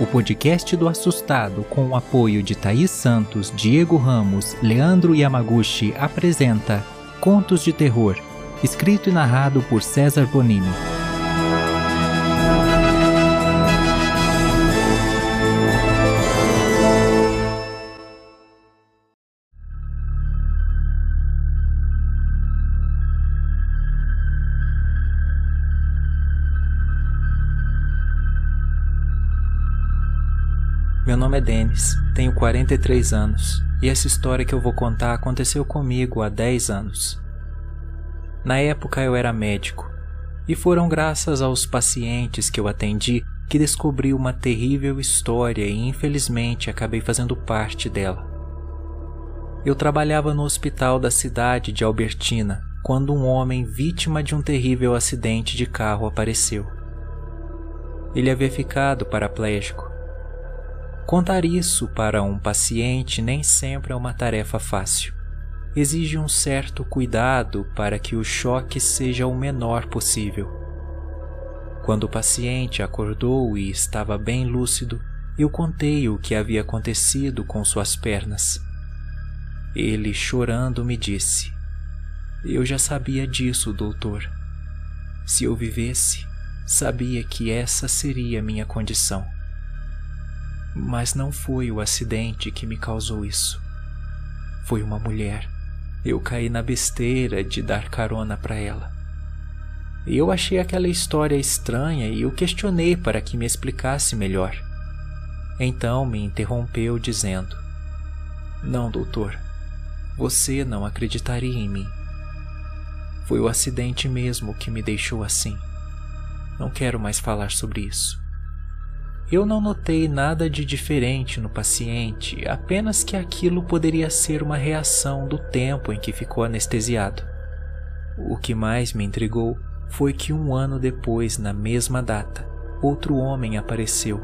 o podcast do Assustado, com o apoio de Thaís Santos, Diego Ramos, Leandro Yamaguchi, apresenta Contos de Terror, escrito e narrado por César Bonini. Meu nome é Denis, tenho 43 anos e essa história que eu vou contar aconteceu comigo há 10 anos. Na época eu era médico e foram graças aos pacientes que eu atendi que descobri uma terrível história e infelizmente acabei fazendo parte dela. Eu trabalhava no hospital da cidade de Albertina quando um homem vítima de um terrível acidente de carro apareceu. Ele havia ficado paraplégico Contar isso para um paciente nem sempre é uma tarefa fácil. Exige um certo cuidado para que o choque seja o menor possível. Quando o paciente acordou e estava bem lúcido, eu contei o que havia acontecido com suas pernas. Ele, chorando, me disse: Eu já sabia disso, doutor. Se eu vivesse, sabia que essa seria minha condição. Mas não foi o acidente que me causou isso. Foi uma mulher. Eu caí na besteira de dar carona para ela. Eu achei aquela história estranha e o questionei para que me explicasse melhor. Então me interrompeu dizendo: Não, doutor, você não acreditaria em mim. Foi o acidente mesmo que me deixou assim. Não quero mais falar sobre isso. Eu não notei nada de diferente no paciente, apenas que aquilo poderia ser uma reação do tempo em que ficou anestesiado. O que mais me intrigou foi que um ano depois, na mesma data, outro homem apareceu.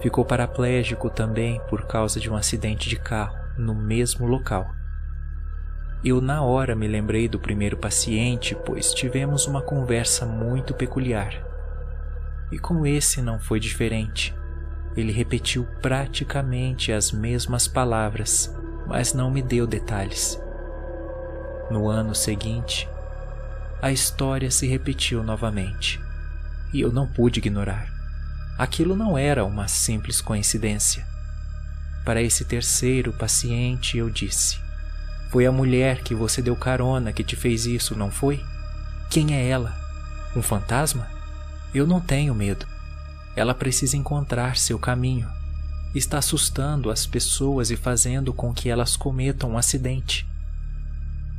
Ficou paraplégico também por causa de um acidente de carro, no mesmo local. Eu, na hora, me lembrei do primeiro paciente, pois tivemos uma conversa muito peculiar. E com esse não foi diferente. Ele repetiu praticamente as mesmas palavras, mas não me deu detalhes. No ano seguinte, a história se repetiu novamente, e eu não pude ignorar. Aquilo não era uma simples coincidência. Para esse terceiro paciente, eu disse: Foi a mulher que você deu carona que te fez isso, não foi? Quem é ela? Um fantasma? Eu não tenho medo. Ela precisa encontrar seu caminho. Está assustando as pessoas e fazendo com que elas cometam um acidente.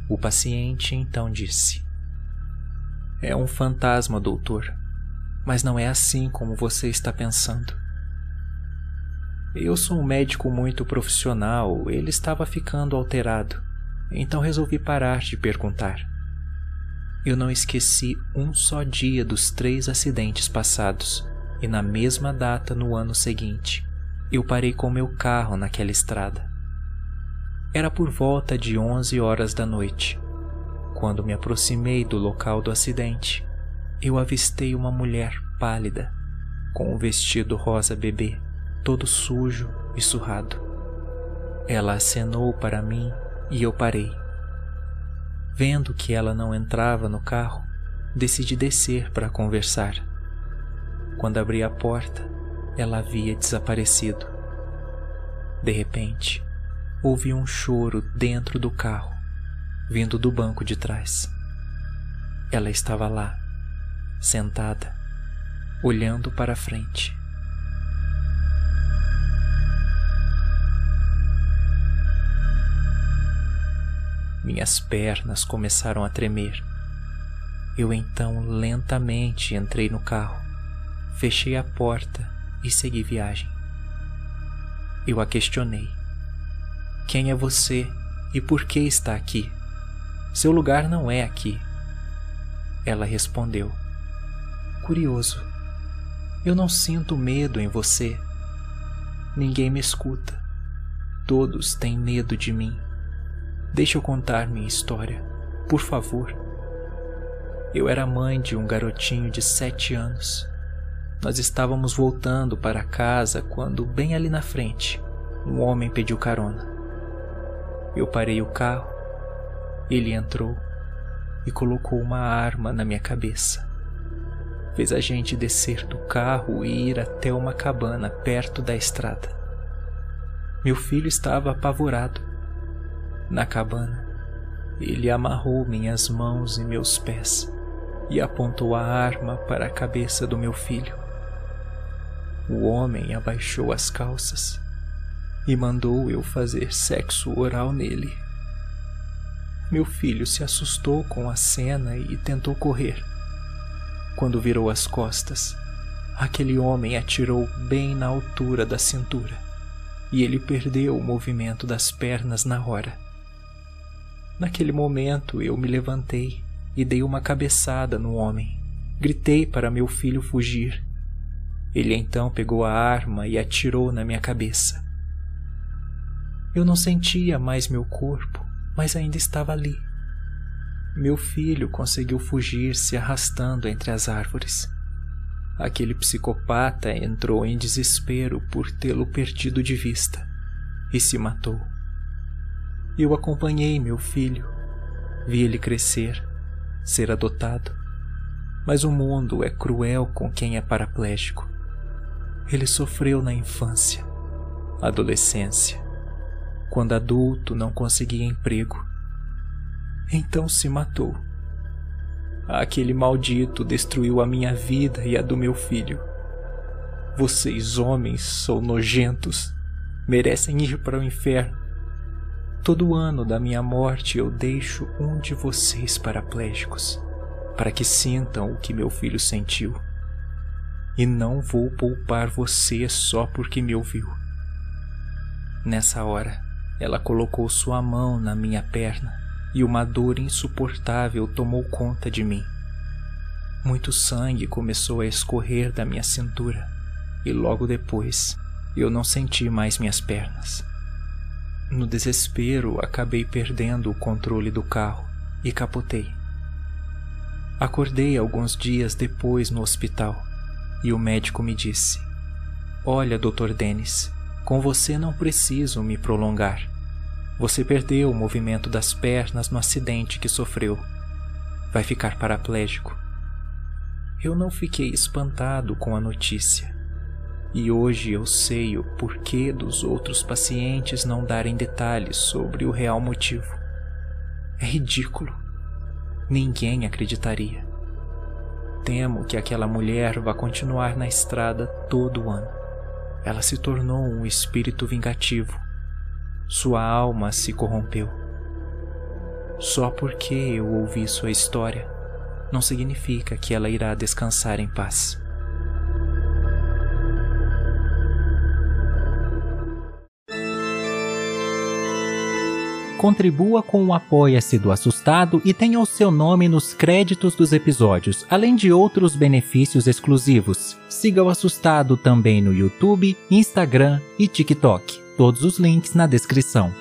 O paciente então disse: É um fantasma, doutor, mas não é assim como você está pensando. Eu sou um médico muito profissional, ele estava ficando alterado, então resolvi parar de perguntar. Eu não esqueci um só dia dos três acidentes passados, e na mesma data no ano seguinte, eu parei com meu carro naquela estrada. Era por volta de 11 horas da noite. Quando me aproximei do local do acidente, eu avistei uma mulher pálida, com um vestido rosa bebê, todo sujo e surrado. Ela acenou para mim e eu parei. Vendo que ela não entrava no carro, decidi descer para conversar. Quando abri a porta, ela havia desaparecido. De repente, ouvi um choro dentro do carro, vindo do banco de trás. Ela estava lá, sentada, olhando para frente. Minhas pernas começaram a tremer. Eu então lentamente entrei no carro, fechei a porta e segui viagem. Eu a questionei: Quem é você e por que está aqui? Seu lugar não é aqui. Ela respondeu: Curioso, eu não sinto medo em você. Ninguém me escuta. Todos têm medo de mim. Deixa eu contar minha história, por favor. Eu era mãe de um garotinho de sete anos. Nós estávamos voltando para casa quando, bem ali na frente, um homem pediu carona. Eu parei o carro, ele entrou e colocou uma arma na minha cabeça. Fez a gente descer do carro e ir até uma cabana perto da estrada. Meu filho estava apavorado. Na cabana, ele amarrou minhas mãos e meus pés e apontou a arma para a cabeça do meu filho. O homem abaixou as calças e mandou eu fazer sexo oral nele. Meu filho se assustou com a cena e tentou correr. Quando virou as costas, aquele homem atirou bem na altura da cintura e ele perdeu o movimento das pernas na hora. Naquele momento eu me levantei e dei uma cabeçada no homem. Gritei para meu filho fugir. Ele então pegou a arma e atirou na minha cabeça. Eu não sentia mais meu corpo mas ainda estava ali. Meu filho conseguiu fugir se arrastando entre as árvores. Aquele psicopata entrou em desespero por tê-lo perdido de vista e se matou. Eu acompanhei meu filho, vi ele crescer, ser adotado. Mas o mundo é cruel com quem é paraplégico. Ele sofreu na infância, adolescência, quando adulto não conseguia emprego. Então se matou. Aquele maldito destruiu a minha vida e a do meu filho. Vocês, homens, são nojentos, merecem ir para o inferno. Todo ano da minha morte eu deixo um de vocês paraplégicos, para que sintam o que meu filho sentiu. E não vou poupar você só porque me ouviu. Nessa hora, ela colocou sua mão na minha perna e uma dor insuportável tomou conta de mim. Muito sangue começou a escorrer da minha cintura e logo depois eu não senti mais minhas pernas. No desespero, acabei perdendo o controle do carro e capotei. Acordei alguns dias depois no hospital e o médico me disse: Olha, Dr. Dennis, com você não preciso me prolongar. Você perdeu o movimento das pernas no acidente que sofreu. Vai ficar paraplégico. Eu não fiquei espantado com a notícia. E hoje eu sei o porquê dos outros pacientes não darem detalhes sobre o real motivo. É ridículo. Ninguém acreditaria. Temo que aquela mulher vá continuar na estrada todo ano. Ela se tornou um espírito vingativo sua alma se corrompeu. Só porque eu ouvi sua história, não significa que ela irá descansar em paz. Contribua com o Apoia-se do Assustado e tenha o seu nome nos créditos dos episódios, além de outros benefícios exclusivos. Siga o Assustado também no YouTube, Instagram e TikTok todos os links na descrição.